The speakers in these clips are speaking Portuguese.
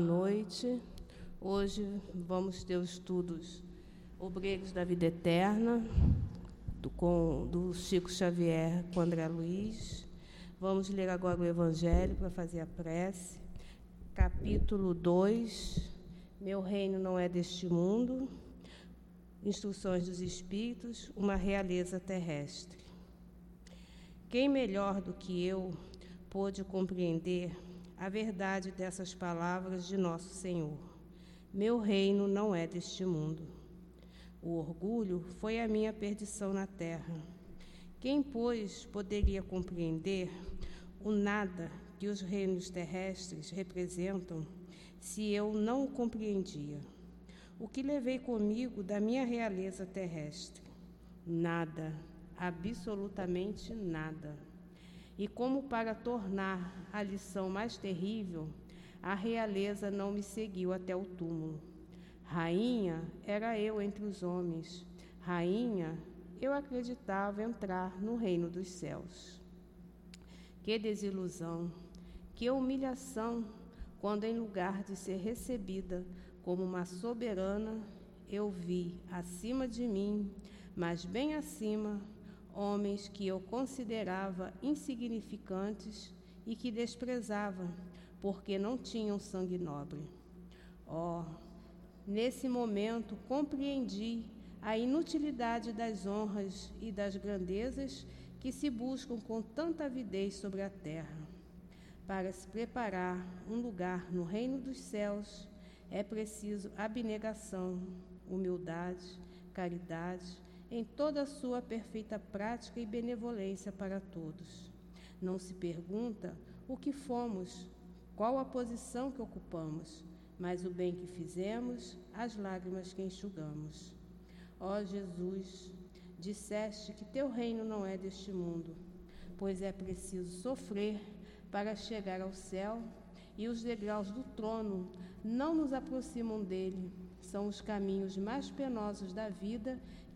noite. Hoje vamos ter os estudos Obreiros da Vida Eterna, do, com, do Chico Xavier com André Luiz. Vamos ler agora o Evangelho para fazer a prece. Capítulo 2, Meu reino não é deste mundo. Instruções dos Espíritos, uma realeza terrestre. Quem melhor do que eu pôde compreender a verdade dessas palavras de nosso Senhor. Meu reino não é deste mundo. O orgulho foi a minha perdição na terra. Quem, pois, poderia compreender o nada que os reinos terrestres representam se eu não o compreendia? O que levei comigo da minha realeza terrestre? Nada, absolutamente nada. E como para tornar a lição mais terrível, a realeza não me seguiu até o túmulo. Rainha era eu entre os homens. Rainha, eu acreditava entrar no reino dos céus. Que desilusão, que humilhação, quando em lugar de ser recebida como uma soberana, eu vi acima de mim, mas bem acima, homens que eu considerava insignificantes e que desprezava, porque não tinham sangue nobre. Oh, nesse momento compreendi a inutilidade das honras e das grandezas que se buscam com tanta avidez sobre a terra. Para se preparar um lugar no reino dos céus, é preciso abnegação, humildade, caridade em toda a sua perfeita prática e benevolência para todos. Não se pergunta o que fomos, qual a posição que ocupamos, mas o bem que fizemos, as lágrimas que enxugamos. Ó Jesus, disseste que teu reino não é deste mundo, pois é preciso sofrer para chegar ao céu, e os degraus do trono não nos aproximam dele, são os caminhos mais penosos da vida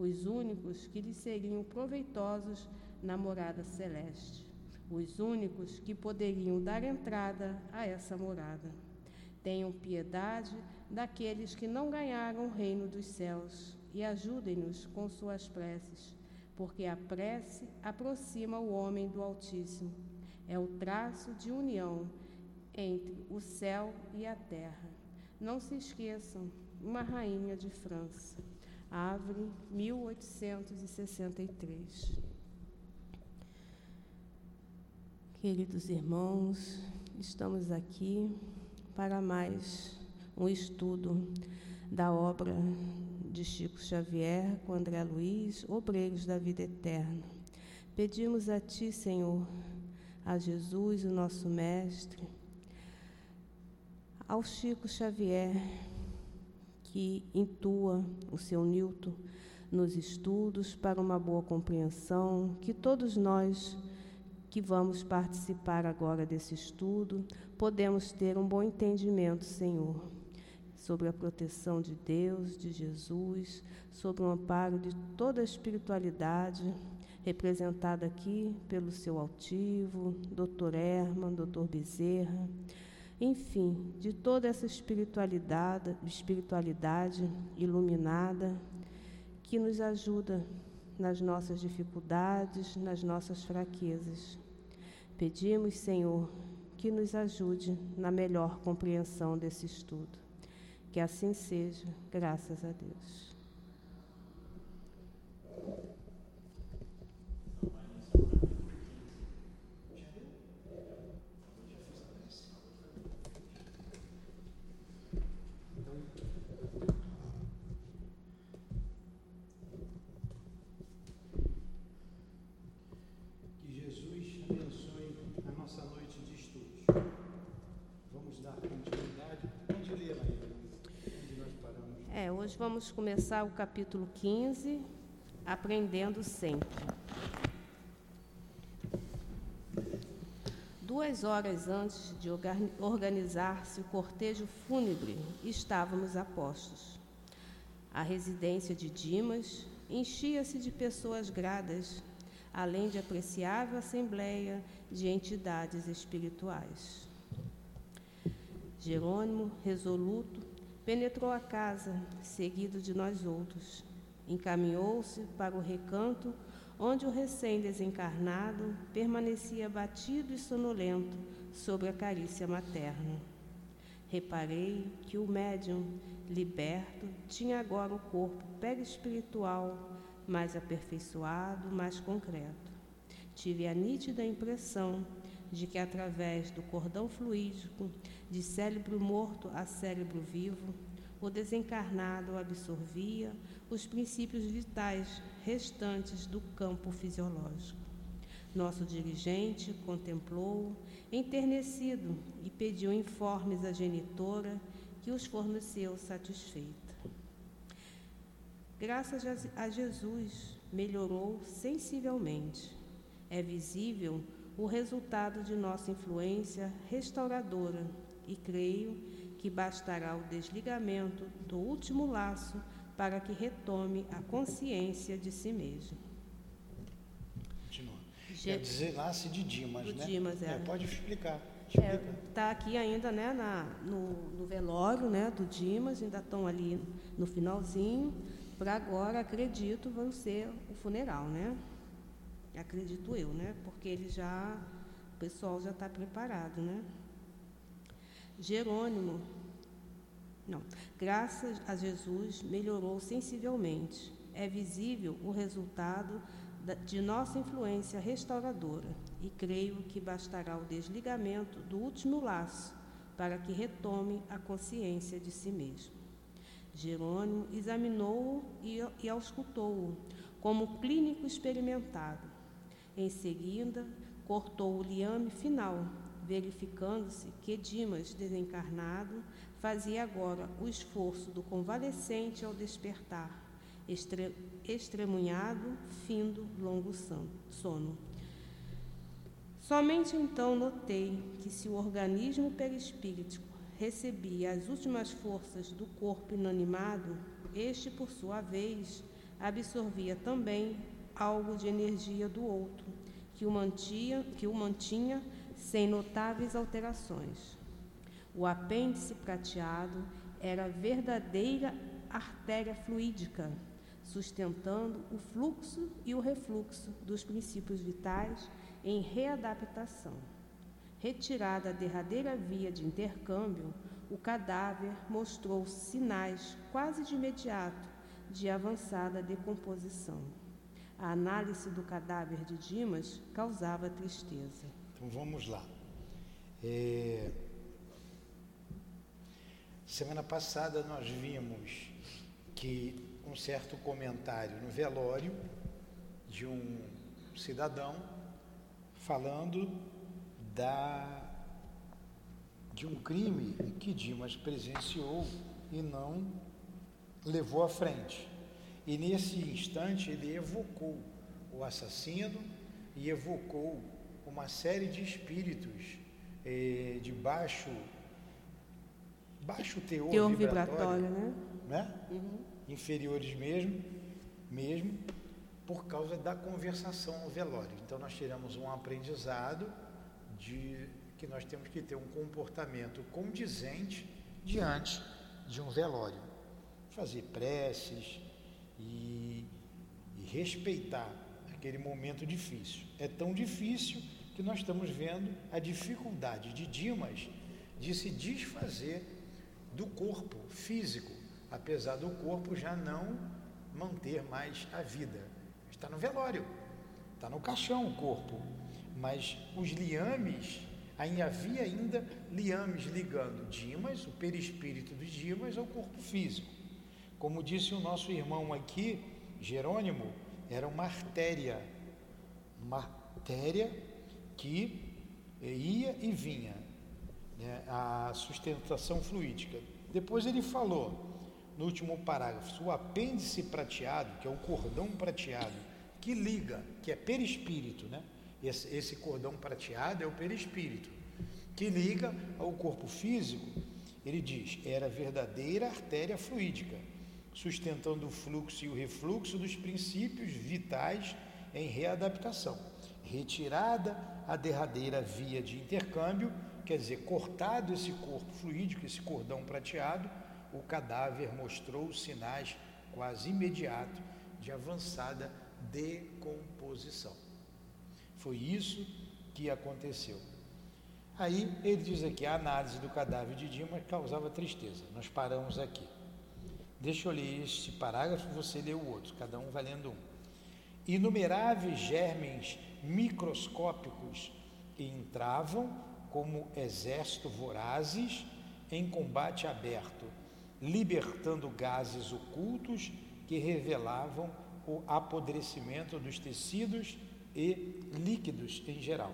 os únicos que lhe seriam proveitosos na morada celeste, os únicos que poderiam dar entrada a essa morada. Tenham piedade daqueles que não ganharam o reino dos céus e ajudem-nos com suas preces, porque a prece aproxima o homem do Altíssimo. É o traço de união entre o céu e a terra. Não se esqueçam, uma rainha de França. Avre, 1863. Queridos irmãos, estamos aqui para mais um estudo da obra de Chico Xavier com André Luiz, Obreiros da Vida Eterna. Pedimos a Ti, Senhor, a Jesus, o nosso Mestre, ao Chico Xavier, que intua o seu Newton nos estudos para uma boa compreensão, que todos nós que vamos participar agora desse estudo podemos ter um bom entendimento, Senhor, sobre a proteção de Deus, de Jesus, sobre o amparo de toda a espiritualidade representada aqui pelo seu altivo, Dr. Herman, Dr. Bezerra enfim, de toda essa espiritualidade, espiritualidade iluminada que nos ajuda nas nossas dificuldades, nas nossas fraquezas. Pedimos, Senhor, que nos ajude na melhor compreensão desse estudo. Que assim seja, graças a Deus. nossa noite de estudos. Vamos dar continuidade É, vamos começar o capítulo 15, Aprendendo Sempre. Duas horas antes de organizar-se o cortejo fúnebre, estávamos a postos. A residência de Dimas enchia-se de pessoas gradas, além de apreciável assembleia de entidades espirituais. Jerônimo, resoluto, penetrou a casa, seguido de nós outros. Encaminhou-se para o recanto onde o recém-desencarnado permanecia batido e sonolento sobre a carícia materna. Reparei que o médium, liberto, tinha agora o corpo perispiritual mais aperfeiçoado, mais concreto. Tive a nítida impressão de que, através do cordão fluídico de cérebro morto a cérebro vivo, o desencarnado absorvia os princípios vitais restantes do campo fisiológico. Nosso dirigente contemplou, enternecido, e pediu informes à genitora, que os forneceu satisfeita. Graças a Jesus, melhorou sensivelmente. É visível o resultado de nossa influência restauradora e creio que bastará o desligamento do último laço para que retome a consciência de si mesmo. Continua. Quer dizer, nasce de Dimas, do né? Dimas, é. é pode explicar. Está é, tá aqui ainda né, na, no, no, velório né, do Dimas, ainda estão ali no finalzinho. Para agora, acredito, vão ser o funeral, né? Acredito eu, né? Porque ele já, o pessoal já está preparado, né? Jerônimo não. Graças a Jesus, melhorou sensivelmente. É visível o resultado de nossa influência restauradora e creio que bastará o desligamento do último laço para que retome a consciência de si mesmo. Jerônimo examinou-o e auscultou-o como clínico experimentado. Em seguida, cortou o liame final, verificando-se que Dimas, desencarnado, fazia agora o esforço do convalescente ao despertar, estre, estremunhado, findo, longo sono. Somente então notei que se o organismo perispíritico recebia as últimas forças do corpo inanimado, este, por sua vez, absorvia também algo de energia do outro, que o mantinha, que o mantinha sem notáveis alterações. O apêndice prateado era verdadeira artéria fluídica, sustentando o fluxo e o refluxo dos princípios vitais em readaptação. Retirada a derradeira via de intercâmbio, o cadáver mostrou sinais quase de imediato de avançada decomposição. A análise do cadáver de Dimas causava tristeza. Então vamos lá. É... Semana passada nós vimos que um certo comentário no velório de um cidadão falando da de um crime que Dimas presenciou e não levou à frente. E nesse instante ele evocou o assassino e evocou uma série de espíritos eh, de baixo baixo teor, teor vibratório, vibratório, né? né? Uhum. Inferiores mesmo, mesmo, por causa da conversação ao velório. Então nós tiramos um aprendizado de que nós temos que ter um comportamento condizente diante de um velório. Fazer preces e, e respeitar aquele momento difícil. É tão difícil que nós estamos vendo a dificuldade de Dimas de se desfazer do corpo físico, apesar do corpo já não manter mais a vida. Está no velório, está no caixão o corpo, mas os liames, aí havia ainda liames ligando Dimas, o perispírito de Dimas, ao corpo físico. Como disse o nosso irmão aqui, Jerônimo, era uma artéria, uma artéria que ia e vinha né, a sustentação fluídica. Depois ele falou, no último parágrafo, o apêndice prateado, que é o cordão prateado, que liga, que é perispírito, né? Esse, esse cordão prateado é o perispírito, que liga ao corpo físico, ele diz, era verdadeira artéria fluídica, sustentando o fluxo e o refluxo dos princípios vitais em readaptação. Retirada a derradeira via de intercâmbio, quer dizer, cortado esse corpo fluídico, esse cordão prateado, o cadáver mostrou sinais quase imediatos de avançada decomposição. Foi isso que aconteceu. Aí ele diz aqui: a análise do cadáver de Dimas causava tristeza. Nós paramos aqui. Deixa eu ler este parágrafo, você lê o outro, cada um valendo um. Inumeráveis germens microscópicos entravam como exército vorazes em combate aberto, libertando gases ocultos que revelavam o apodrecimento dos tecidos e líquidos em geral.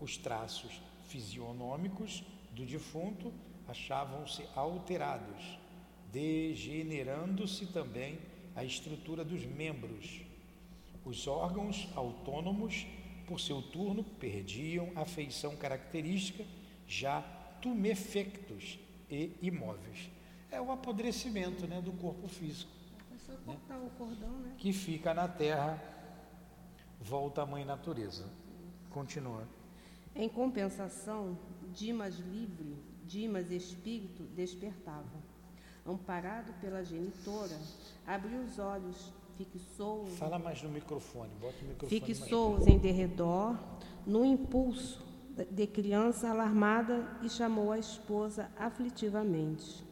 Os traços fisionômicos do defunto achavam-se alterados, degenerando-se também a estrutura dos membros. Os órgãos autônomos, por seu turno, perdiam a feição característica, já tumefectos e imóveis. É o apodrecimento né, do corpo físico. Né? o cordão, né? Que fica na terra, volta à mãe natureza. Continua. Em compensação, Dimas livre, Dimas espírito, despertava. Amparado pela genitora, abriu os olhos, fixou. Fala mais no microfone, bota o microfone. Fixou-os em derredor, no impulso de criança alarmada e chamou a esposa aflitivamente.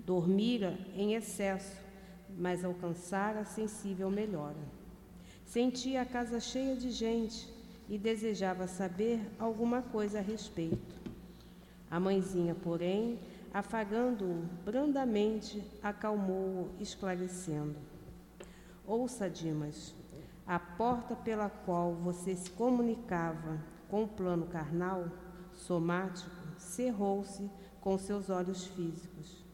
Dormira em excesso, mas alcançara sensível melhora. Sentia a casa cheia de gente e desejava saber alguma coisa a respeito. A mãezinha, porém, afagando-o brandamente, acalmou-o, esclarecendo: Ouça, Dimas, a porta pela qual você se comunicava com o plano carnal, somático, cerrou-se com seus olhos físicos.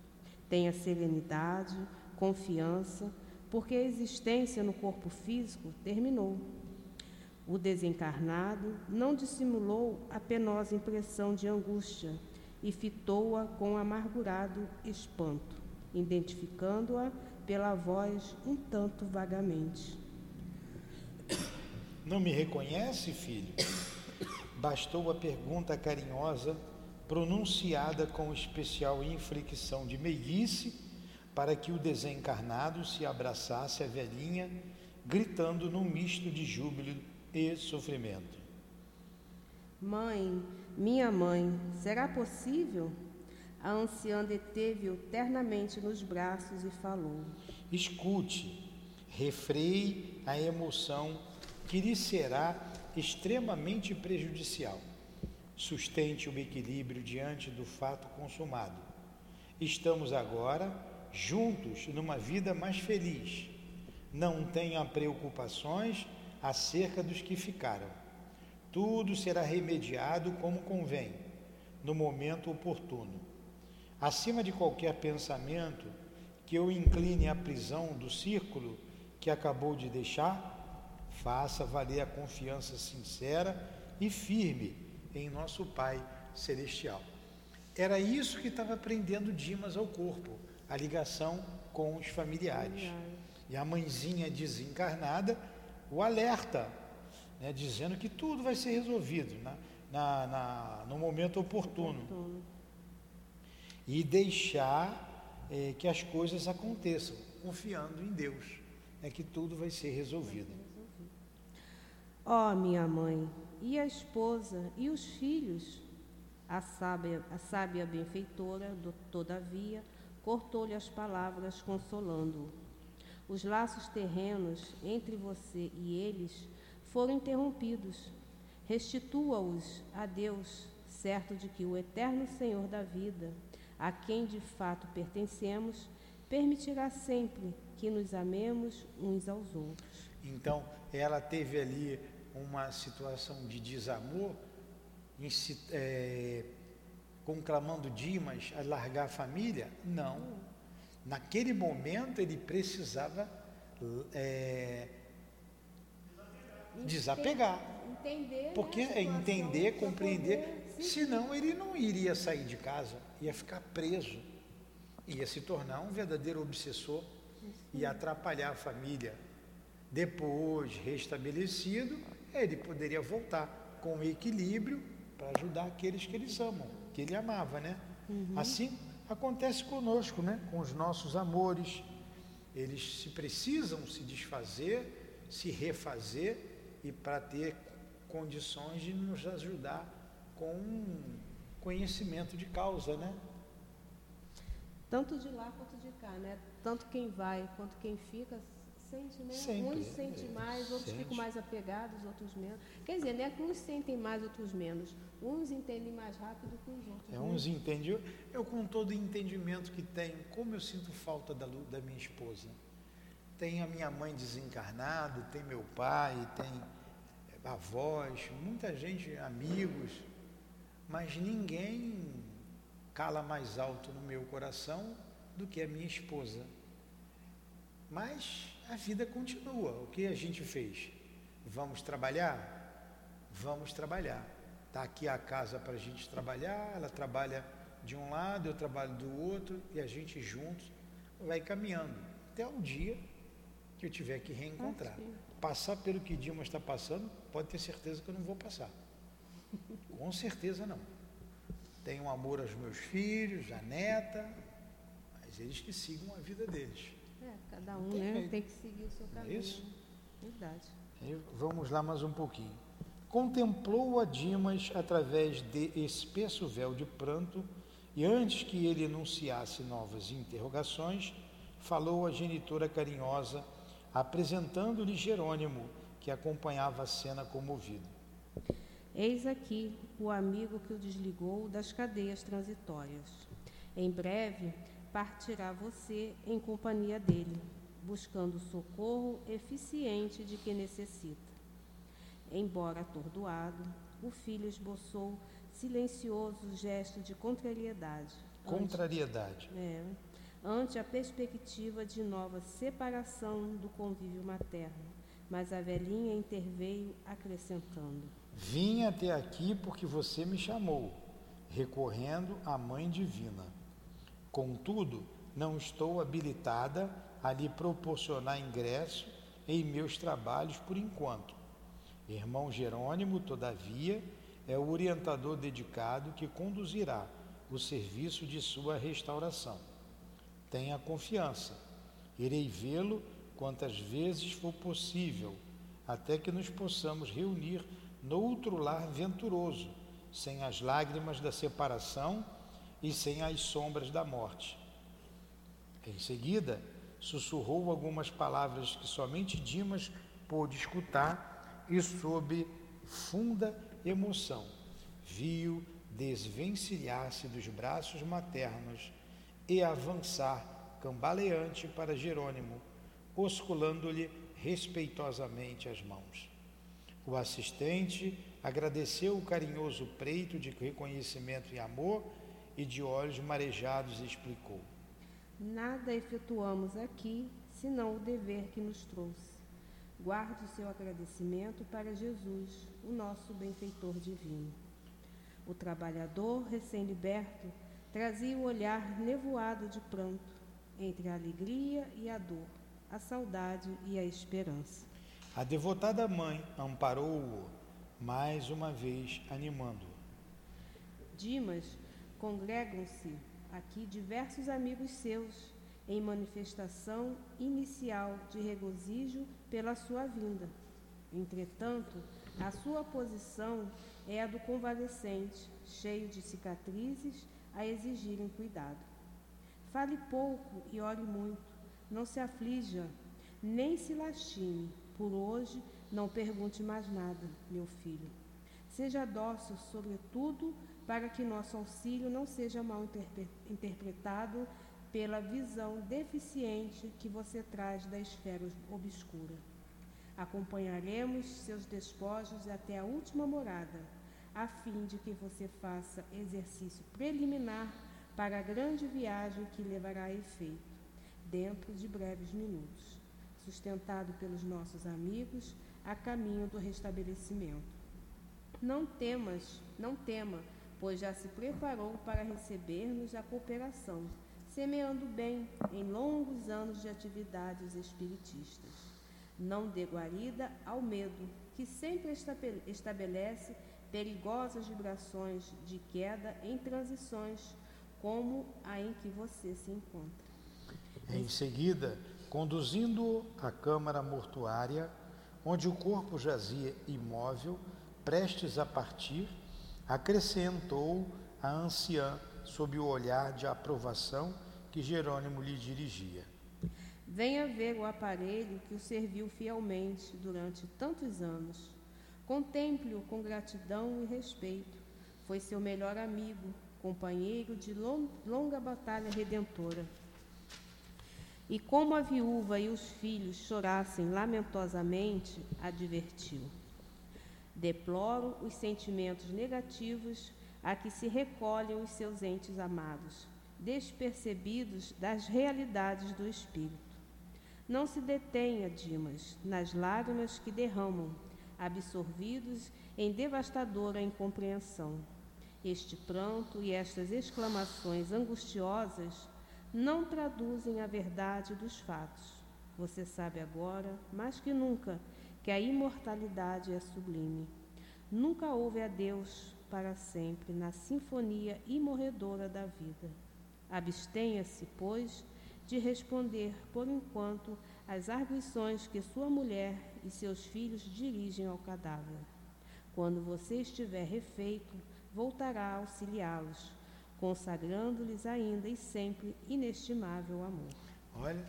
Tenha serenidade, confiança, porque a existência no corpo físico terminou. O desencarnado não dissimulou a penosa impressão de angústia e fitou-a com amargurado espanto, identificando-a pela voz um tanto vagamente. Não me reconhece, filho? Bastou a pergunta carinhosa, pronunciada com especial inflexão de meiguice para que o desencarnado se abraçasse à velhinha, gritando num misto de júbilo e sofrimento. Mãe, minha mãe, será possível? A anciã deteve-o ternamente nos braços e falou: Escute, refreie a emoção que lhe será extremamente prejudicial. Sustente o equilíbrio diante do fato consumado. Estamos agora juntos numa vida mais feliz. Não tenha preocupações acerca dos que ficaram. Tudo será remediado como convém, no momento oportuno. Acima de qualquer pensamento que eu incline à prisão do círculo que acabou de deixar, faça valer a confiança sincera e firme em nosso Pai Celestial. Era isso que estava prendendo Dimas ao corpo a ligação com os familiares. E a mãezinha desencarnada o alerta, né, dizendo que tudo vai ser resolvido na, na, na no momento oportuno. oportuno. E deixar é, que as coisas aconteçam, confiando em Deus, é que tudo vai ser resolvido. Ó oh, minha mãe, e a esposa, e os filhos? A sábia, a sábia benfeitora, do, todavia, cortou-lhe as palavras, consolando-o. Os laços terrenos entre você e eles foram interrompidos. Restitua-os a Deus, certo de que o eterno Senhor da vida, a quem de fato pertencemos, permitirá sempre que nos amemos uns aos outros. Então, ela teve ali uma situação de desamor, é, conclamando Dimas a largar a família? Não. Naquele momento ele precisava é, desapegar. Entender. Porque é entender, compreender. Senão ele não iria sair de casa, ia ficar preso, ia se tornar um verdadeiro obsessor e atrapalhar a família. Depois, restabelecido, ele poderia voltar com equilíbrio para ajudar aqueles que eles amam, que ele amava, né? Uhum. Assim acontece conosco, né? Com os nossos amores. Eles se precisam se desfazer, se refazer e para ter condições de nos ajudar com conhecimento de causa, né? Tanto de lá quanto de cá, né? Tanto quem vai quanto quem fica sente, né? Sempre, uns sentem mais, outros sente. ficam mais apegados, outros menos. Quer dizer, não é que uns sentem mais, outros menos. Uns entendem mais rápido que os outros. É, né? uns entendem. Eu, eu, com todo o entendimento que tenho, como eu sinto falta da, da minha esposa. Tem a minha mãe desencarnada, tem meu pai, tem avós, muita gente, amigos, mas ninguém cala mais alto no meu coração do que a minha esposa. Mas a vida continua. O que a gente fez? Vamos trabalhar? Vamos trabalhar. Está aqui a casa para a gente trabalhar, ela trabalha de um lado, eu trabalho do outro, e a gente juntos vai caminhando até o dia que eu tiver que reencontrar. Passar pelo que Dilma está passando, pode ter certeza que eu não vou passar. Com certeza não. Tenho amor aos meus filhos, à neta, mas eles que sigam a vida deles. É, cada um tem, né, tem que seguir o seu é caminho. É isso? Verdade. E vamos lá mais um pouquinho. Contemplou a Dimas através de espesso véu de pranto, e antes que ele enunciasse novas interrogações, falou a genitora carinhosa, apresentando-lhe Jerônimo, que acompanhava a cena comovido. Eis aqui o amigo que o desligou das cadeias transitórias. Em breve partirá você em companhia dele, buscando o socorro eficiente de que necessita. Embora atordoado, o filho esboçou silencioso gesto de contrariedade. Contrariedade. Ante, é, ante a perspectiva de nova separação do convívio materno, mas a velhinha interveio acrescentando: Vim até aqui porque você me chamou, recorrendo à Mãe Divina. Contudo, não estou habilitada a lhe proporcionar ingresso em meus trabalhos por enquanto. Irmão Jerônimo, todavia, é o orientador dedicado que conduzirá o serviço de sua restauração. Tenha confiança. Irei vê-lo quantas vezes for possível, até que nos possamos reunir no outro lar venturoso, sem as lágrimas da separação e sem as sombras da morte. Em seguida, sussurrou algumas palavras que somente Dimas pôde escutar e, sob funda emoção, viu desvencilhar-se dos braços maternos e avançar cambaleante para Jerônimo, osculando-lhe respeitosamente as mãos. O assistente agradeceu o carinhoso preito de reconhecimento e amor e de olhos marejados explicou: Nada efetuamos aqui senão o dever que nos trouxe. Guarde o seu agradecimento para Jesus, o nosso benfeitor divino. O trabalhador recém-liberto trazia o olhar nevoado de pranto entre a alegria e a dor, a saudade e a esperança. A devotada mãe amparou-o, mais uma vez animando-o. Dimas congregam-se aqui diversos amigos seus em manifestação inicial de regozijo pela sua vinda. Entretanto, a sua posição é a do convalescente, cheio de cicatrizes a exigirem cuidado. Fale pouco e ore muito, não se aflija, nem se lastime. Por hoje, não pergunte mais nada, meu filho. Seja dócil, sobretudo, para que nosso auxílio não seja mal interpretado pela visão deficiente que você traz da esfera obscura. Acompanharemos seus despojos até a última morada, a fim de que você faça exercício preliminar para a grande viagem que levará a efeito. dentro de breves minutos, sustentado pelos nossos amigos a caminho do restabelecimento. Não temas, não tema, pois já se preparou para receber-nos a cooperação, semeando bem em longos anos de atividades espiritistas. Não dê guarida ao medo, que sempre estabelece perigosas vibrações de queda em transições como a em que você se encontra. Em seguida, conduzindo-o à câmara mortuária, onde o corpo jazia imóvel, prestes a partir, acrescentou a anciã sob o olhar de aprovação que Jerônimo lhe dirigia. Venha ver o aparelho que o serviu fielmente durante tantos anos. Contemple-o com gratidão e respeito. Foi seu melhor amigo, companheiro de longa batalha redentora. E como a viúva e os filhos chorassem lamentosamente, advertiu: Deploro os sentimentos negativos a que se recolhem os seus entes amados, despercebidos das realidades do espírito. Não se detenha, Dimas, nas lágrimas que derramam, absorvidos em devastadora incompreensão. Este pranto e estas exclamações angustiosas não traduzem a verdade dos fatos. Você sabe agora, mais que nunca, que a imortalidade é sublime. Nunca houve a Deus para sempre na sinfonia imorredora da vida. Abstenha-se, pois, de responder por enquanto às arguições que sua mulher e seus filhos dirigem ao cadáver. Quando você estiver refeito, voltará a auxiliá-los, consagrando-lhes ainda e sempre inestimável amor. Olha,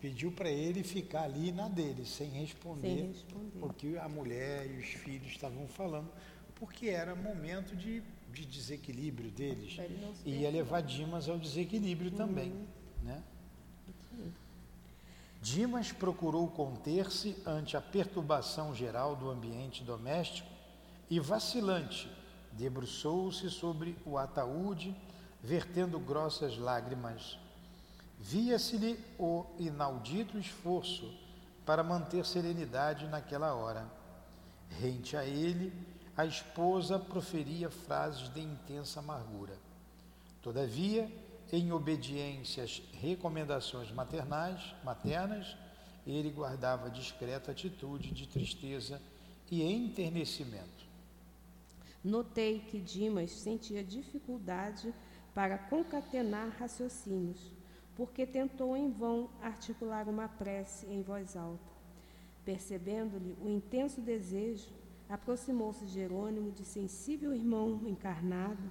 pediu para ele ficar ali na dele, sem responder, sem responder o que a mulher e os filhos estavam falando, porque era momento de, de desequilíbrio deles. E ia levar Dimas ao desequilíbrio uhum. também. Né? Dimas procurou conter-se ante a perturbação geral do ambiente doméstico e, vacilante, debruçou-se sobre o ataúde, vertendo grossas lágrimas. Via-se-lhe o inaudito esforço para manter serenidade naquela hora. Rente a ele, a esposa proferia frases de intensa amargura. Todavia, em obediência às recomendações maternais, maternas, ele guardava discreta atitude de tristeza e enternecimento. Notei que Dimas sentia dificuldade para concatenar raciocínios, porque tentou em vão articular uma prece em voz alta. Percebendo-lhe o intenso desejo, aproximou-se Jerônimo de sensível irmão encarnado,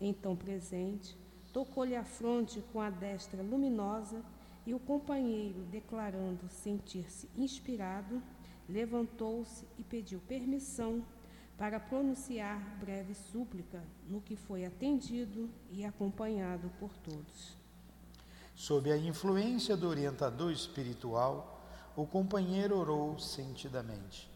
então presente, tocou-lhe a fronte com a destra luminosa e o companheiro, declarando sentir-se inspirado, levantou-se e pediu permissão para pronunciar breve súplica, no que foi atendido e acompanhado por todos. Sob a influência do orientador espiritual, o companheiro orou sentidamente.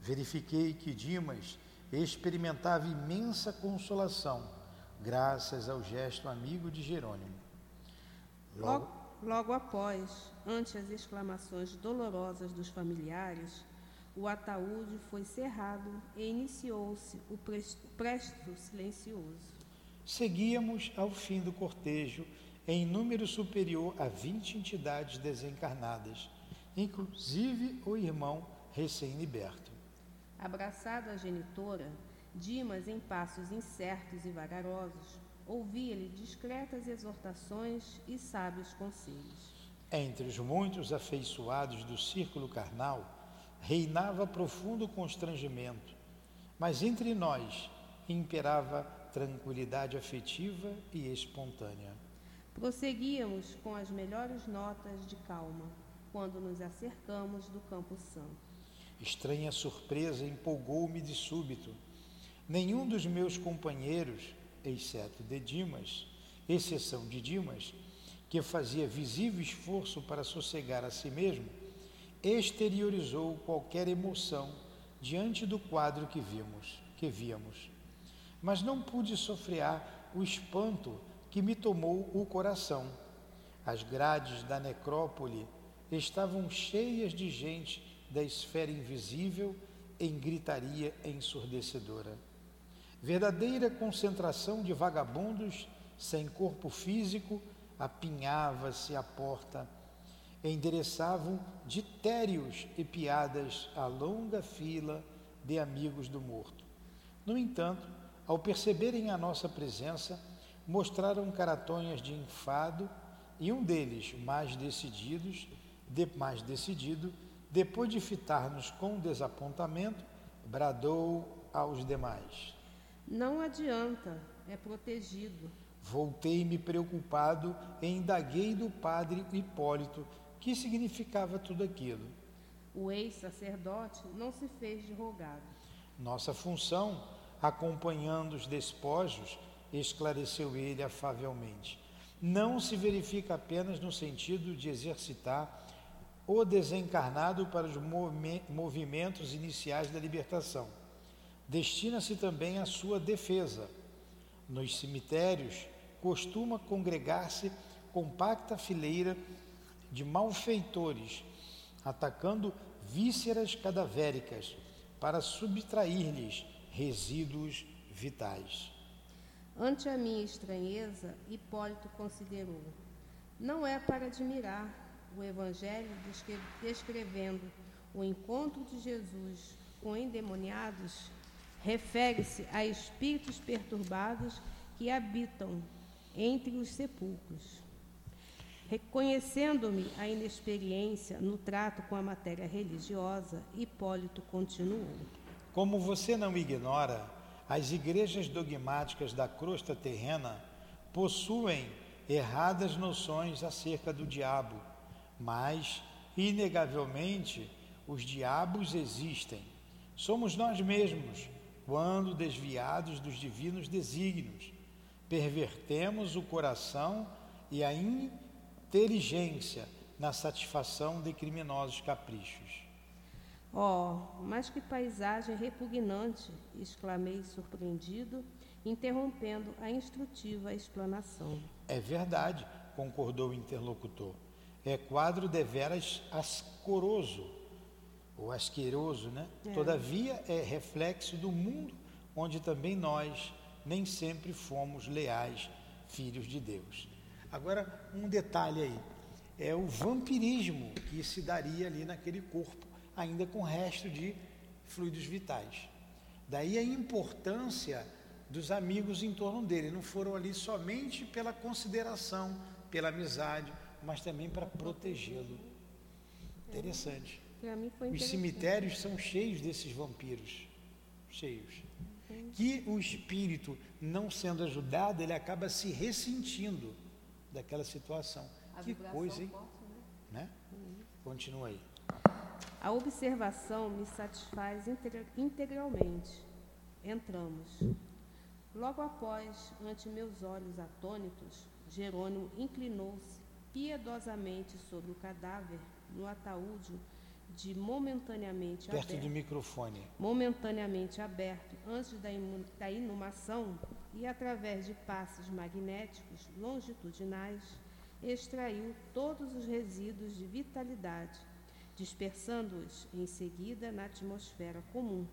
Verifiquei que Dimas experimentava imensa consolação, graças ao gesto amigo de Jerônimo. Logo, logo, após, ante as exclamações dolorosas dos familiares, o ataúde foi cerrado e iniciou-se o presto silencioso. Seguíamos ao fim do cortejo em número superior a 20 entidades desencarnadas, inclusive o irmão recém-liberto. Abraçado à genitora, Dimas, em passos incertos e vagarosos, ouvia-lhe discretas exortações e sábios conselhos. Entre os muitos afeiçoados do círculo carnal, reinava profundo constrangimento, mas entre nós imperava tranquilidade afetiva e espontânea. Prosseguíamos com as melhores notas de calma quando nos acercamos do Campo Santo. Estranha surpresa empolgou-me de súbito. Nenhum dos meus companheiros, exceto de Dimas, exceção de Dimas, que fazia visível esforço para sossegar a si mesmo, exteriorizou qualquer emoção diante do quadro que vimos, que víamos. Mas não pude sofrear o espanto que me tomou o coração. As grades da necrópole estavam cheias de gente da esfera invisível em gritaria ensurdecedora. Verdadeira concentração de vagabundos sem corpo físico apinhava-se à porta, endereçavam ditérios e piadas a longa fila de amigos do morto. No entanto, ao perceberem a nossa presença, mostraram caratonhas de enfado e um deles, mais decididos, de, mais decidido, depois de fitar-nos com desapontamento, bradou aos demais: Não adianta, é protegido. Voltei-me preocupado e indaguei do padre Hipólito que significava tudo aquilo. O ex-sacerdote não se fez de rogado. Nossa função, acompanhando os despojos, esclareceu ele afavelmente, não se verifica apenas no sentido de exercitar o desencarnado para os movimentos iniciais da libertação. Destina-se também à sua defesa. Nos cemitérios, costuma congregar-se compacta fileira de malfeitores, atacando vísceras cadavéricas para subtrair-lhes resíduos vitais. Ante a minha estranheza, Hipólito considerou: não é para admirar o Evangelho descrevendo o encontro de Jesus com endemoniados, refere-se a espíritos perturbados que habitam entre os sepulcros. Reconhecendo-me a inexperiência no trato com a matéria religiosa, Hipólito continuou. Como você não ignora, as igrejas dogmáticas da crosta terrena possuem erradas noções acerca do diabo, mas, inegavelmente, os diabos existem. Somos nós mesmos, quando desviados dos divinos desígnios, pervertemos o coração e a inteligência na satisfação de criminosos caprichos. Oh, mas que paisagem repugnante! exclamei surpreendido, interrompendo a instrutiva explanação. É verdade, concordou o interlocutor. É quadro deveras ascoroso, ou asqueroso, né? É. Todavia é reflexo do mundo onde também nós nem sempre fomos leais filhos de Deus. Agora, um detalhe aí, é o vampirismo que se daria ali naquele corpo ainda com resto de fluidos vitais. Daí a importância dos amigos em torno dele. Não foram ali somente pela consideração, pela amizade, mas também para protegê-lo. Interessante. Os cemitérios são cheios desses vampiros. Cheios. Que o espírito, não sendo ajudado, ele acaba se ressentindo daquela situação. A que coisa, hein? Forte, né? né? Uhum. Continua aí. A observação me satisfaz integralmente. Entramos. Logo após, ante meus olhos atônitos, Jerônimo inclinou-se piedosamente sobre o cadáver no ataúde de momentaneamente Perto aberto. do microfone. Momentaneamente aberto antes da, da inumação e através de passes magnéticos longitudinais extraiu todos os resíduos de vitalidade dispersando-os em seguida na atmosfera comum,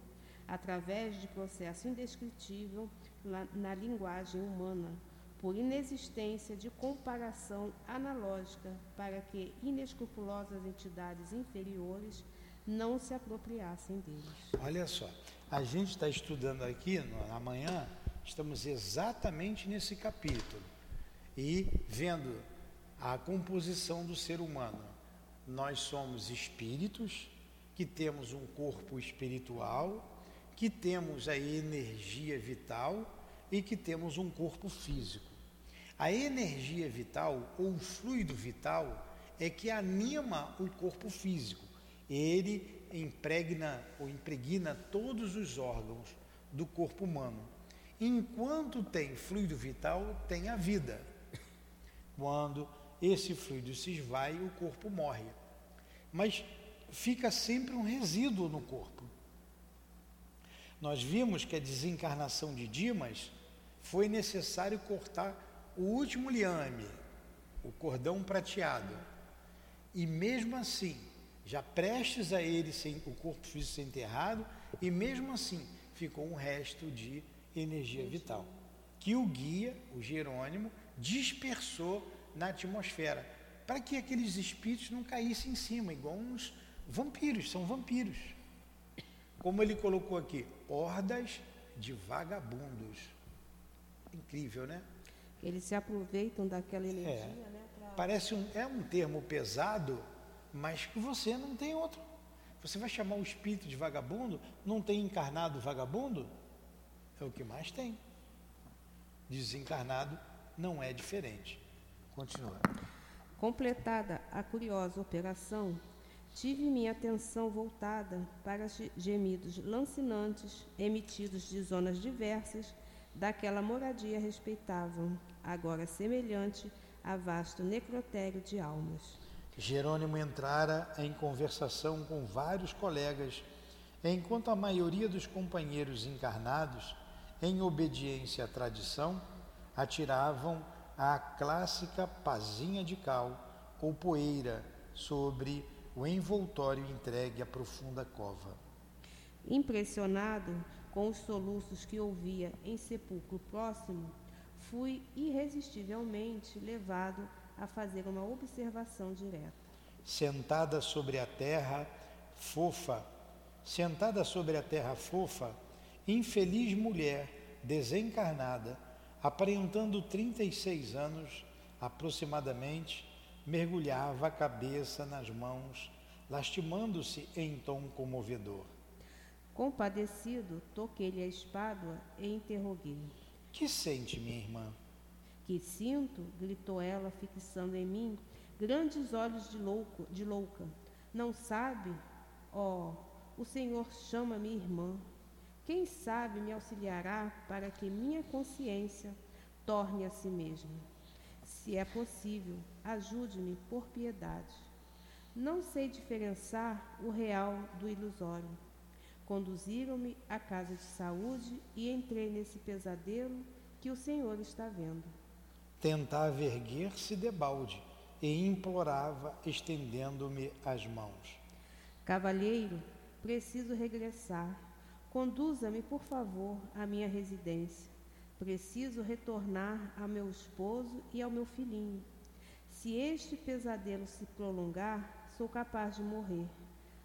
através de processo indescritível na, na linguagem humana, por inexistência de comparação analógica para que inescrupulosas entidades inferiores não se apropriassem deles. Olha só, a gente está estudando aqui amanhã, estamos exatamente nesse capítulo e vendo a composição do ser humano nós somos espíritos que temos um corpo espiritual, que temos a energia vital e que temos um corpo físico. A energia vital ou o fluido vital é que anima o corpo físico. Ele impregna ou impregna todos os órgãos do corpo humano. Enquanto tem fluido vital, tem a vida. Quando esse fluido se esvai, o corpo morre. Mas fica sempre um resíduo no corpo. Nós vimos que a desencarnação de Dimas foi necessário cortar o último liame, o cordão prateado, e mesmo assim, já prestes a ele ser, o corpo físico ser enterrado, e mesmo assim ficou um resto de energia vital, que o guia, o Jerônimo, dispersou na atmosfera, para que aqueles espíritos não caíssem em cima, igual uns vampiros, são vampiros. Como ele colocou aqui, hordas de vagabundos. Incrível, né? Eles se aproveitam daquela é. energia, é. né? Pra... Parece um, é um termo pesado, mas que você não tem outro. Você vai chamar o espírito de vagabundo? Não tem encarnado vagabundo? É o que mais tem. Desencarnado não é diferente. Continua. Completada a curiosa operação, tive minha atenção voltada para gemidos lancinantes emitidos de zonas diversas daquela moradia respeitável, agora semelhante a vasto necrotério de almas. Jerônimo entrara em conversação com vários colegas, enquanto a maioria dos companheiros encarnados, em obediência à tradição, atiravam a clássica pazinha de cal ou poeira sobre o envoltório entregue à profunda cova. Impressionado com os soluços que ouvia em sepulcro próximo, fui irresistivelmente levado a fazer uma observação direta. Sentada sobre a terra fofa, sentada sobre a terra fofa, infeliz mulher desencarnada, aparentando 36 anos aproximadamente, mergulhava a cabeça nas mãos, lastimando-se em tom comovedor. Compadecido, toquei-lhe a espádua e interroguei. Que sente, minha irmã? Que sinto, gritou ela, fixando em mim grandes olhos de, louco, de louca. Não sabe? Ó, oh, o Senhor chama minha irmã. Quem sabe me auxiliará para que minha consciência torne a si mesma. Se é possível, ajude-me por piedade. Não sei diferenciar o real do ilusório. Conduziram-me à casa de saúde e entrei nesse pesadelo que o Senhor está vendo. Tentava erguer-se debalde e implorava, estendendo-me as mãos. Cavalheiro, preciso regressar. Conduza-me, por favor, à minha residência. Preciso retornar a meu esposo e ao meu filhinho. Se este pesadelo se prolongar, sou capaz de morrer.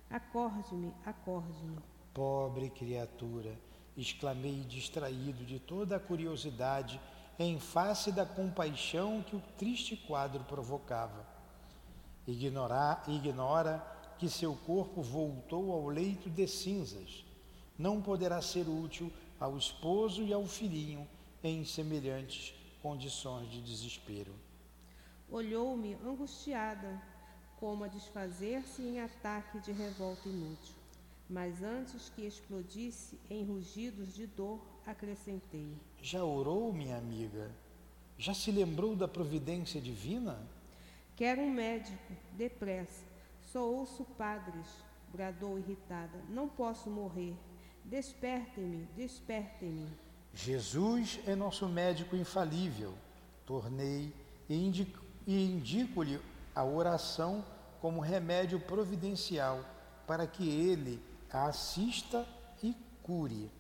Acorde-me, acorde-me. Pobre criatura, exclamei distraído de toda a curiosidade em face da compaixão que o triste quadro provocava. Ignorar, ignora que seu corpo voltou ao leito de cinzas não poderá ser útil ao esposo e ao filhinho em semelhantes condições de desespero. Olhou-me angustiada, como a desfazer-se em ataque de revolta inútil. Mas antes que explodisse em rugidos de dor, acrescentei: Já orou, minha amiga? Já se lembrou da providência divina? Quero um médico, depressa. Só ouço padres, bradou irritada. Não posso morrer. Despertem-me, despertem-me. Jesus é nosso médico infalível. Tornei e indico-lhe a oração como remédio providencial para que ele assista e cure.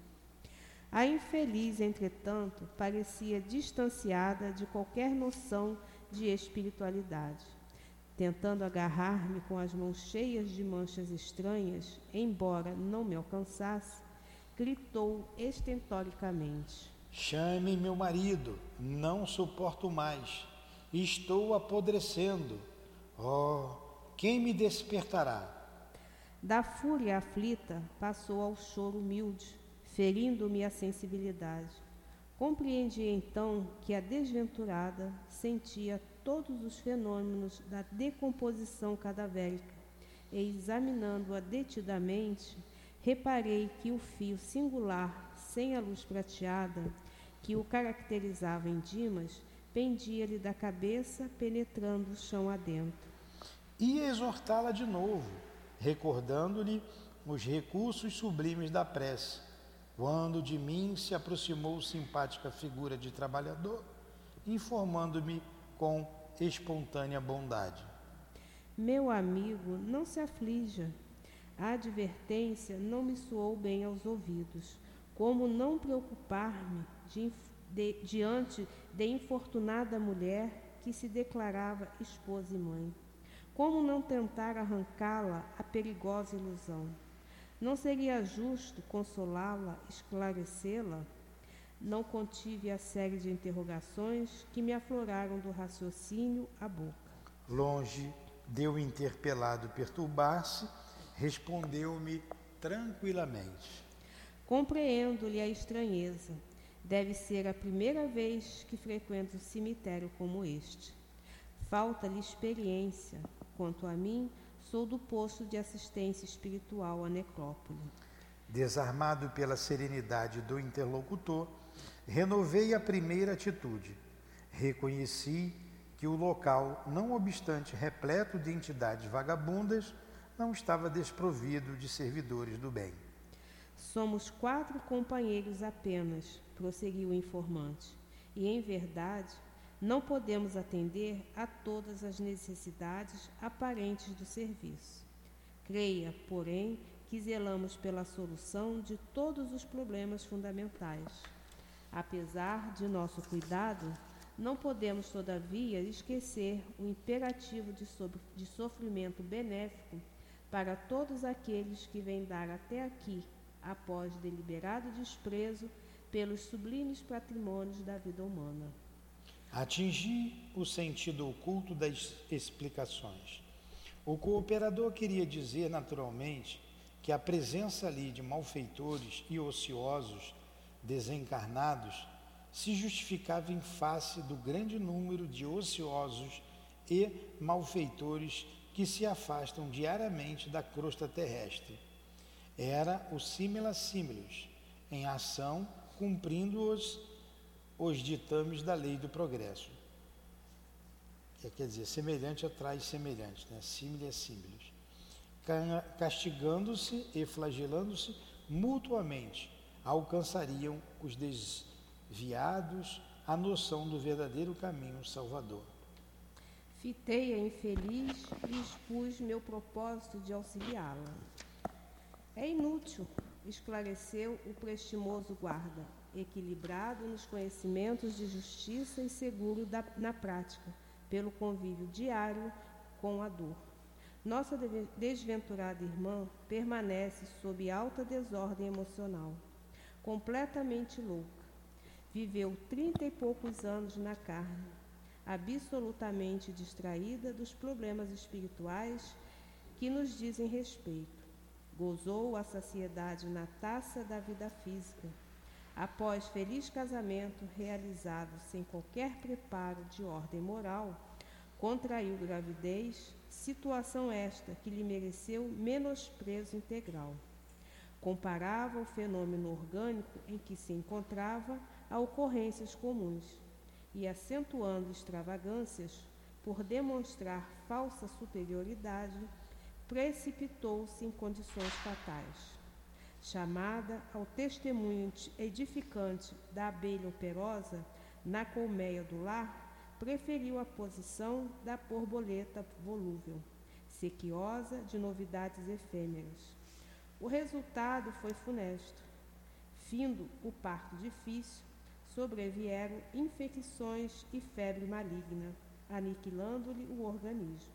A infeliz, entretanto, parecia distanciada de qualquer noção de espiritualidade. Tentando agarrar-me com as mãos cheias de manchas estranhas, embora não me alcançasse, gritou estentoricamente: Chame meu marido, não suporto mais. Estou apodrecendo. Oh, quem me despertará? Da fúria aflita, passou ao choro humilde, ferindo-me a sensibilidade. Compreendi então que a desventurada sentia todos os fenômenos da decomposição cadavérica e, examinando-a detidamente, reparei que o fio singular, sem a luz prateada, que o caracterizava em Dimas, pendia-lhe da cabeça, penetrando o chão adentro. Ia exortá-la de novo, recordando-lhe os recursos sublimes da prece, quando de mim se aproximou simpática figura de trabalhador, informando-me com espontânea bondade. Meu amigo, não se aflija. A advertência não me soou bem aos ouvidos. Como não preocupar-me diante de infortunada mulher que se declarava esposa e mãe? Como não tentar arrancá-la à perigosa ilusão? Não seria justo consolá-la, esclarecê-la? Não contive a série de interrogações que me afloraram do raciocínio à boca. Longe de o interpelado perturbar-se, respondeu-me tranquilamente. Compreendo-lhe a estranheza. Deve ser a primeira vez que frequenta um cemitério como este. Falta-lhe experiência. Quanto a mim, sou do posto de assistência espiritual à necrópole. Desarmado pela serenidade do interlocutor, renovei a primeira atitude. Reconheci que o local, não obstante repleto de entidades vagabundas, não estava desprovido de servidores do bem. Somos quatro companheiros apenas, prosseguiu o informante, e em verdade não podemos atender a todas as necessidades aparentes do serviço. Creia, porém, que zelamos pela solução de todos os problemas fundamentais. Apesar de nosso cuidado, não podemos, todavia, esquecer o imperativo de, de sofrimento benéfico para todos aqueles que vêm dar até aqui, após deliberado desprezo pelos sublimes patrimônios da vida humana. Atingi o sentido oculto das explicações. O cooperador queria dizer, naturalmente, que a presença ali de malfeitores e ociosos desencarnados se justificava em face do grande número de ociosos e malfeitores que se afastam diariamente da crosta terrestre. Era o simila similus, em ação, cumprindo os, ditames da lei do progresso. Quer dizer, semelhante atrai semelhante, né? simile é similus. Castigando-se e flagelando-se mutuamente, alcançariam os desviados a noção do verdadeiro caminho salvador. Fitei a infeliz e expus meu propósito de auxiliá-la. É inútil, esclareceu o prestimoso guarda, equilibrado nos conhecimentos de justiça e seguro da, na prática, pelo convívio diário com a dor. Nossa desventurada irmã permanece sob alta desordem emocional completamente louca. Viveu trinta e poucos anos na carne, absolutamente distraída dos problemas espirituais que nos dizem respeito. Gozou a saciedade na taça da vida física. Após feliz casamento realizado sem qualquer preparo de ordem moral, contraiu gravidez, situação esta que lhe mereceu menosprezo integral comparava o fenômeno orgânico em que se encontrava a ocorrências comuns e, acentuando extravagâncias por demonstrar falsa superioridade, precipitou-se em condições fatais. Chamada ao testemunho edificante da abelha operosa na colmeia do lar, preferiu a posição da borboleta volúvel, sequiosa de novidades efêmeras o resultado foi funesto. Findo o parto difícil, sobrevieram infecções e febre maligna, aniquilando-lhe o organismo.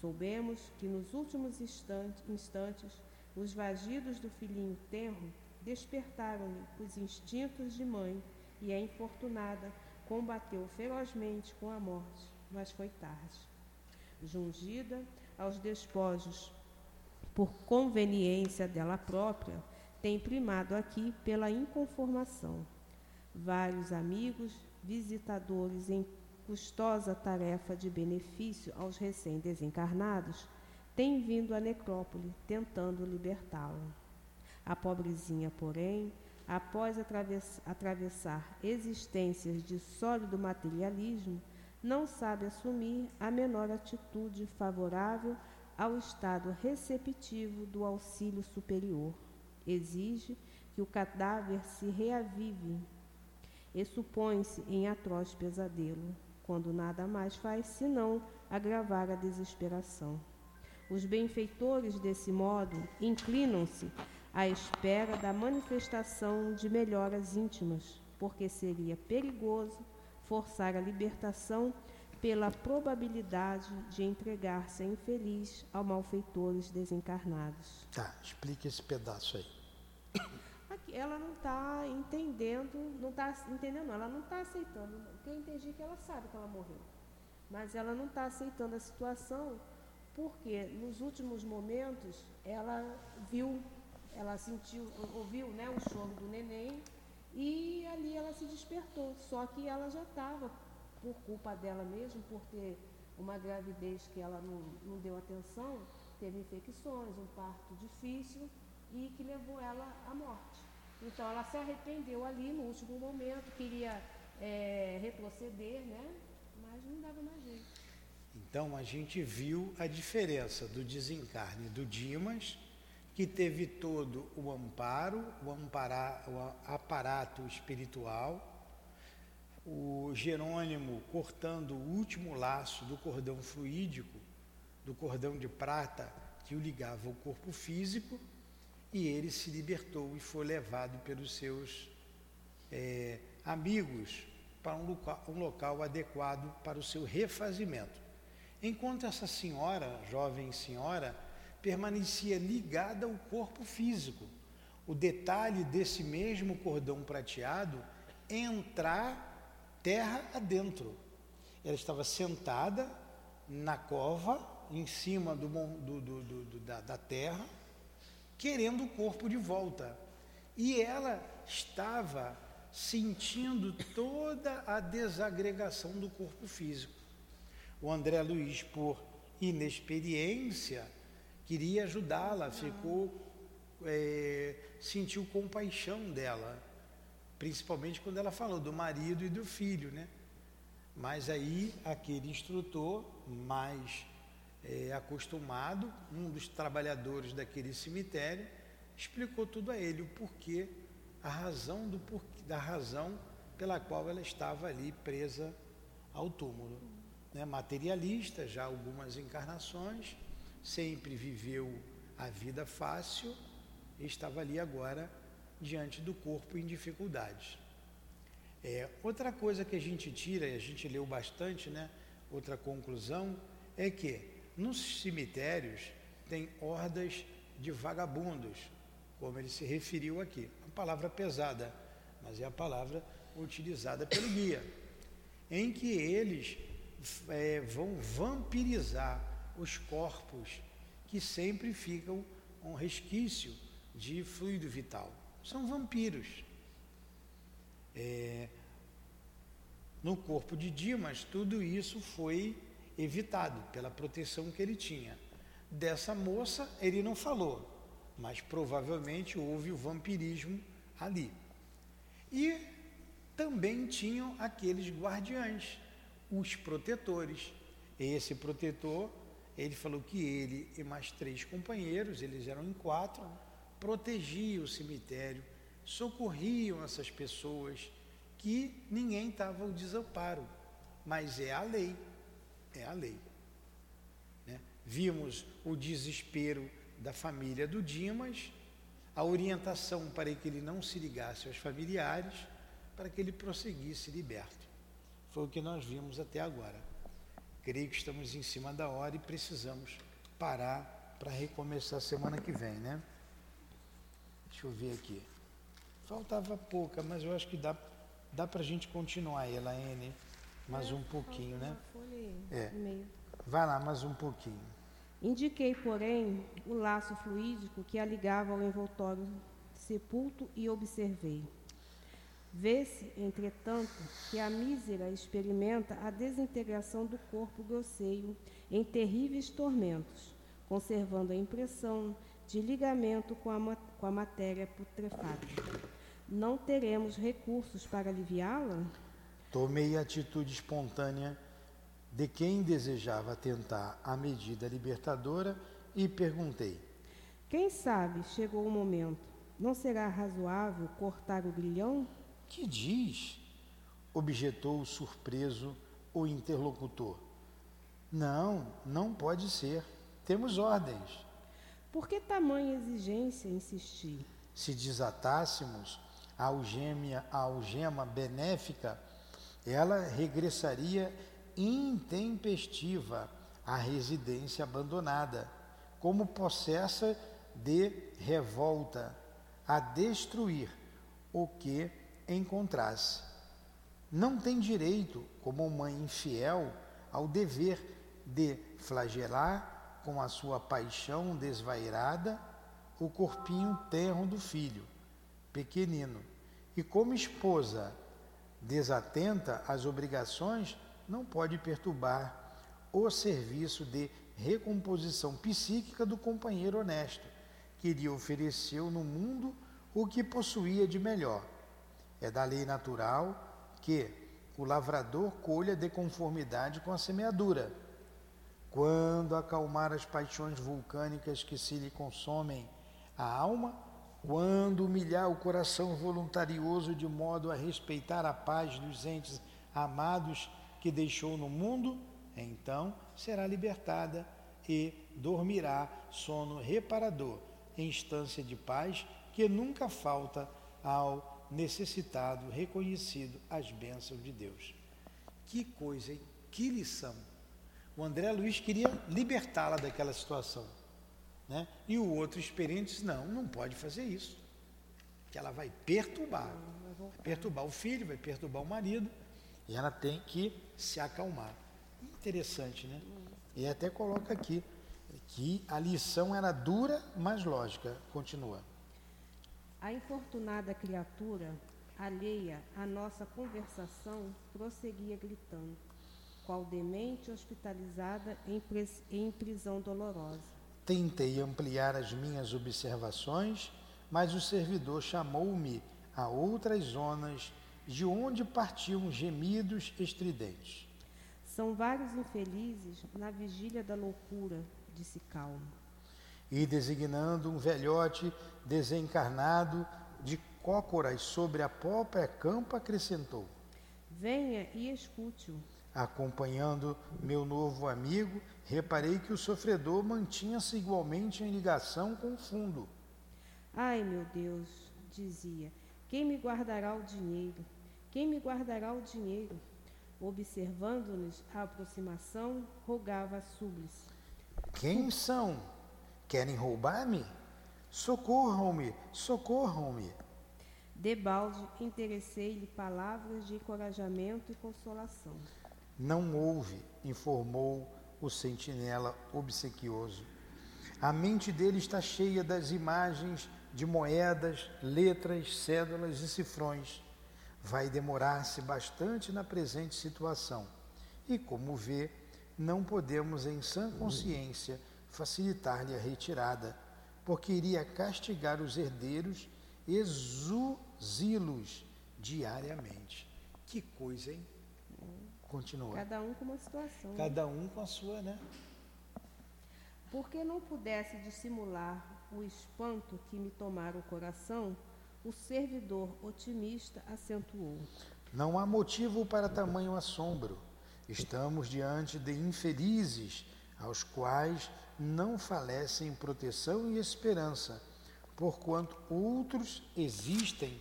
Soubemos que nos últimos instantes, instantes os vagidos do filhinho tenro despertaram-lhe os instintos de mãe e a infortunada combateu ferozmente com a morte, mas foi tarde. Jungida aos despojos por conveniência dela própria, tem primado aqui pela inconformação. Vários amigos, visitadores em custosa tarefa de benefício aos recém-desencarnados, têm vindo à necrópole tentando libertá-la. A pobrezinha, porém, após atravessar existências de sólido materialismo, não sabe assumir a menor atitude favorável ao estado receptivo do auxílio superior. Exige que o cadáver se reavive e supõe-se em atroz pesadelo. quando nada mais faz senão agravar a desesperação. Os benfeitores, desse modo, inclinam-se à espera da manifestação de melhoras íntimas, porque seria perigoso forçar a libertação pela probabilidade de entregar-se a infeliz a malfeitores desencarnados. Tá, explique esse pedaço aí. Aqui, ela não está entendendo, não está entendendo, não, ela não está aceitando. O que eu entendi que ela sabe que ela morreu, mas ela não está aceitando a situação porque nos últimos momentos ela viu, ela sentiu, ouviu né, o choro do neném e ali ela se despertou. Só que ela já estava, por culpa dela mesmo, por ter uma gravidez que ela não, não deu atenção, teve infecções, um parto difícil e que levou ela à morte. Então ela se arrependeu ali no último momento, queria é, retroceder, né? mas não dava mais jeito. Então a gente viu a diferença do desencarne do Dimas, que teve todo o amparo, o, amparar, o aparato espiritual, o Jerônimo cortando o último laço do cordão fluídico, do cordão de prata que o ligava ao corpo físico, e ele se libertou e foi levado pelos seus é, amigos para um local, um local adequado para o seu refazimento. Enquanto essa senhora, jovem senhora, permanecia ligada ao corpo físico. O detalhe desse mesmo cordão prateado entrar terra adentro. Ela estava sentada na cova, em cima do, do, do, da, da terra, querendo o corpo de volta. E ela estava sentindo toda a desagregação do corpo físico. O André Luiz, por inexperiência, queria ajudá-la, ficou é, sentiu compaixão dela, principalmente quando ela falou do marido e do filho, né? Mas aí aquele instrutor mais é, acostumado, um dos trabalhadores daquele cemitério, explicou tudo a ele o porquê, a razão do porquê, da razão pela qual ela estava ali presa ao túmulo né, materialista, já algumas encarnações, sempre viveu a vida fácil e estava ali agora diante do corpo em dificuldades. É, outra coisa que a gente tira, e a gente leu bastante, né, outra conclusão, é que nos cemitérios tem hordas de vagabundos, como ele se referiu aqui. Uma palavra pesada, mas é a palavra utilizada pelo guia, em que eles é, vão vampirizar os corpos que sempre ficam um resquício de fluido vital. São vampiros. É, no corpo de Dimas, tudo isso foi evitado pela proteção que ele tinha. Dessa moça, ele não falou, mas provavelmente houve o vampirismo ali. E também tinham aqueles guardiães os protetores. Esse protetor, ele falou que ele e mais três companheiros, eles eram em quatro, protegiam o cemitério, socorriam essas pessoas, que ninguém estava ao desamparo, mas é a lei, é a lei. Né? Vimos o desespero da família do Dimas, a orientação para que ele não se ligasse aos familiares, para que ele prosseguisse liberto. Foi o que nós vimos até agora. Creio que estamos em cima da hora e precisamos parar para recomeçar semana que vem, né? Deixa eu ver aqui. Faltava pouca, mas eu acho que dá, dá para a gente continuar, Elaine, mais é, um pouquinho, né? É. Vai lá, mais um pouquinho. Indiquei, porém, o laço fluídico que a ligava ao envoltório sepulto e observei. Vê-se, entretanto, que a mísera experimenta a desintegração do corpo grosseiro em terríveis tormentos, conservando a impressão de ligamento com a, com a matéria putrefata. Não teremos recursos para aliviá-la? Tomei a atitude espontânea de quem desejava tentar a medida libertadora e perguntei: Quem sabe chegou o momento, não será razoável cortar o grilhão? Que diz? objetou surpreso o interlocutor. Não, não pode ser. Temos ordens. Por que tamanha exigência insistir? Se desatássemos a algema, a algema benéfica, ela regressaria intempestiva à residência abandonada, como possessa de revolta, a destruir o que encontrasse. Não tem direito, como mãe infiel, ao dever de flagelar com a sua paixão desvairada o corpinho tenro do filho, pequenino, e como esposa desatenta às obrigações, não pode perturbar o serviço de recomposição psíquica do companheiro honesto, que lhe ofereceu no mundo o que possuía de melhor. É da lei natural que o lavrador colha de conformidade com a semeadura. Quando acalmar as paixões vulcânicas que se lhe consomem a alma, quando humilhar o coração voluntarioso de modo a respeitar a paz dos entes amados que deixou no mundo, então será libertada e dormirá sono reparador, instância de paz que nunca falta ao necessitado reconhecido as bênçãos de Deus. Que coisa, hein? Que lição! O André Luiz queria libertá-la daquela situação. Né? E o outro experiente disse, não, não pode fazer isso. Que ela vai perturbar. Vai perturbar o filho, vai perturbar o marido. E ela tem que se acalmar. Interessante, né? E até coloca aqui que a lição era dura, mas lógica. Continua. A infortunada criatura, alheia à nossa conversação, prosseguia gritando, qual demente hospitalizada em, em prisão dolorosa. Tentei ampliar as minhas observações, mas o servidor chamou-me a outras zonas de onde partiam gemidos estridentes. São vários infelizes na vigília da loucura, disse calmo. E designando um velhote desencarnado de cócoras sobre a própria campa, acrescentou: Venha e escute-o. Acompanhando meu novo amigo, reparei que o sofredor mantinha-se igualmente em ligação com o fundo. Ai, meu Deus, dizia, quem me guardará o dinheiro? Quem me guardará o dinheiro? Observando-nos a aproximação, rogava a súplice. Quem são? Querem roubar-me? Socorram-me, socorram-me. Debalde interessei-lhe palavras de encorajamento e consolação. Não houve, informou o sentinela obsequioso. A mente dele está cheia das imagens de moedas, letras, cédulas e cifrões. Vai demorar-se bastante na presente situação. E, como vê, não podemos, em sã consciência, facilitar-lhe a retirada, porque iria castigar os herdeiros exuzi-los diariamente. Que coisa, hein? Continua. Cada um com uma situação. Né? Cada um com a sua, né? Porque não pudesse dissimular o espanto que me tomara o coração, o servidor otimista acentuou. Não há motivo para tamanho assombro. Estamos diante de infelizes aos quais não falecem proteção e esperança, porquanto outros existem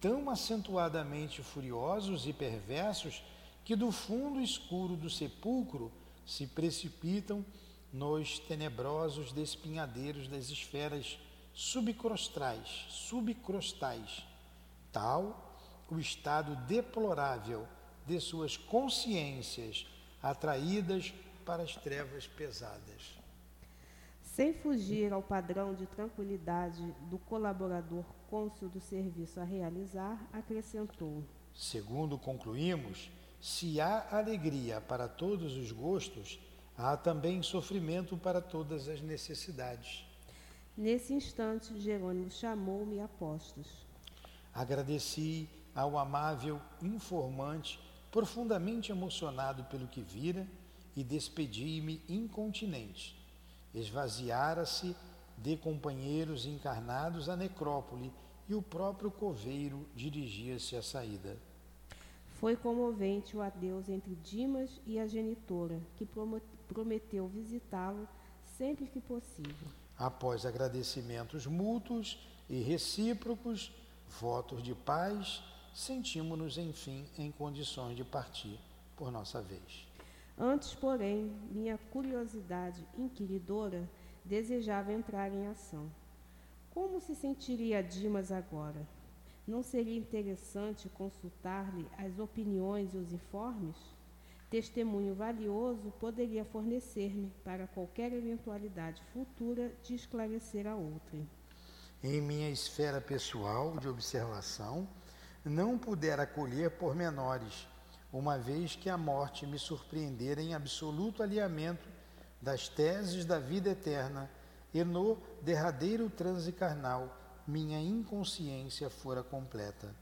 tão acentuadamente furiosos e perversos que do fundo escuro do sepulcro se precipitam nos tenebrosos despinhadeiros das esferas subcrostrais, subcrostais, tal o estado deplorável de suas consciências atraídas para as trevas pesadas. Sem fugir ao padrão de tranquilidade do colaborador cônsul do serviço a realizar, acrescentou: Segundo concluímos, se há alegria para todos os gostos, há também sofrimento para todas as necessidades. Nesse instante, Jerônimo chamou-me a postos. Agradeci ao amável informante, profundamente emocionado pelo que vira, e despedi-me incontinente. Esvaziara-se de companheiros encarnados a necrópole e o próprio coveiro dirigia-se à saída. Foi comovente o adeus entre Dimas e a genitora, que prometeu visitá-lo sempre que possível. Após agradecimentos mútuos e recíprocos, votos de paz, sentimos-nos, enfim, em condições de partir por nossa vez. Antes, porém, minha curiosidade inquiridora desejava entrar em ação. Como se sentiria Dimas agora? Não seria interessante consultar-lhe as opiniões e os informes? Testemunho valioso poderia fornecer-me para qualquer eventualidade futura de esclarecer a outrem. Em minha esfera pessoal de observação, não puder acolher pormenores, uma vez que a morte me surpreendera em absoluto alinhamento das teses da vida eterna e no derradeiro transe carnal minha inconsciência fora completa.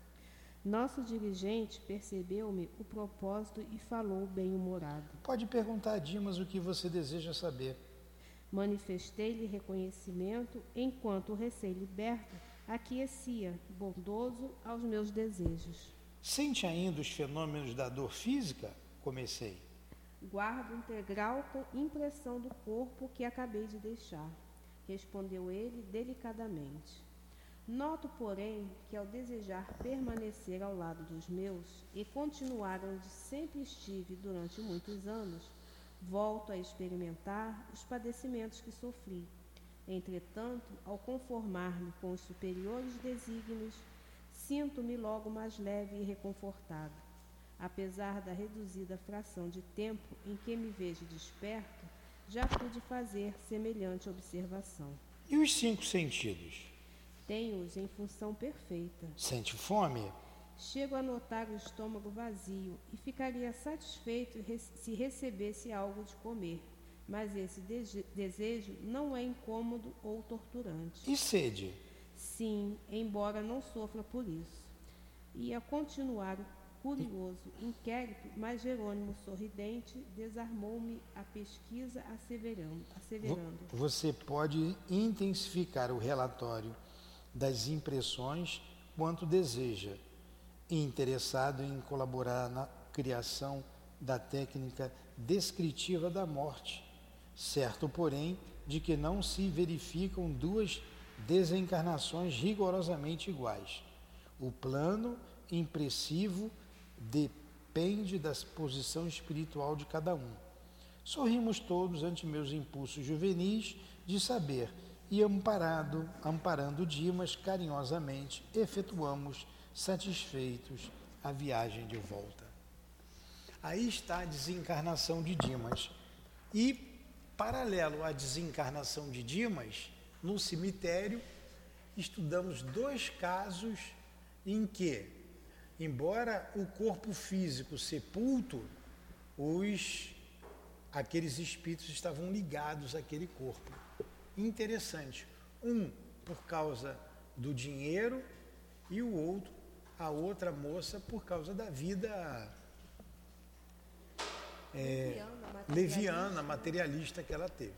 Nosso dirigente percebeu-me o propósito e falou bem-humorado. Pode perguntar a Dimas o que você deseja saber. Manifestei-lhe reconhecimento enquanto o recém-liberto aquecia, bondoso aos meus desejos. Sente ainda os fenômenos da dor física? Comecei. Guardo integral impressão do corpo que acabei de deixar, respondeu ele delicadamente. Noto, porém, que ao desejar permanecer ao lado dos meus e continuar onde sempre estive durante muitos anos, volto a experimentar os padecimentos que sofri. Entretanto, ao conformar-me com os superiores desígnios, sinto-me logo mais leve e reconfortado. Apesar da reduzida fração de tempo em que me vejo desperto, já pude fazer semelhante observação. E os cinco sentidos? Tenho-os em função perfeita. Sente fome? Chego a notar o estômago vazio e ficaria satisfeito se recebesse algo de comer. Mas esse desejo não é incômodo ou torturante. E sede? Sim, embora não sofra por isso. E a continuar o curioso inquérito, mas Jerônimo sorridente desarmou-me a pesquisa asseverando. Você pode intensificar o relatório das impressões quanto deseja, interessado em colaborar na criação da técnica descritiva da morte, certo, porém, de que não se verificam duas desencarnações rigorosamente iguais. O plano impressivo depende da posição espiritual de cada um. Sorrimos todos ante meus impulsos juvenis de saber e amparado, amparando Dimas carinhosamente, efetuamos satisfeitos a viagem de volta. Aí está a desencarnação de Dimas. E, paralelo à desencarnação de Dimas, no cemitério, estudamos dois casos em que, embora o corpo físico sepulto, os aqueles espíritos estavam ligados àquele corpo interessante. Um por causa do dinheiro e o outro, a outra moça, por causa da vida é, leviana, leviana, materialista que ela teve.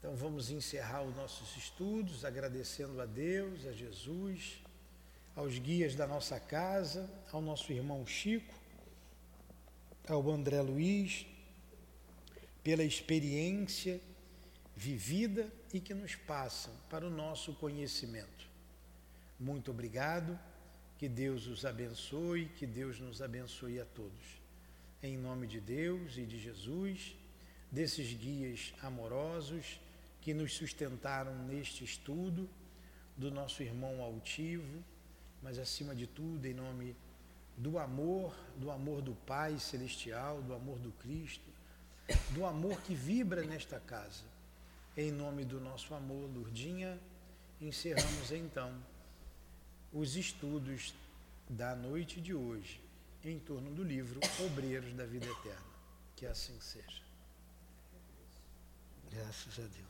Então vamos encerrar os nossos estudos agradecendo a Deus, a Jesus, aos guias da nossa casa, ao nosso irmão Chico, ao André Luiz, pela experiência vivida e que nos passam para o nosso conhecimento. Muito obrigado, que Deus os abençoe, que Deus nos abençoe a todos. Em nome de Deus e de Jesus, desses guias amorosos que nos sustentaram neste estudo, do nosso irmão altivo, mas acima de tudo, em nome do amor, do amor do Pai Celestial, do amor do Cristo, do amor que vibra nesta casa em nome do nosso amor, Lurdinha, encerramos então os estudos da noite de hoje em torno do livro Obreiros da Vida Eterna. Que assim seja. Graças a Deus.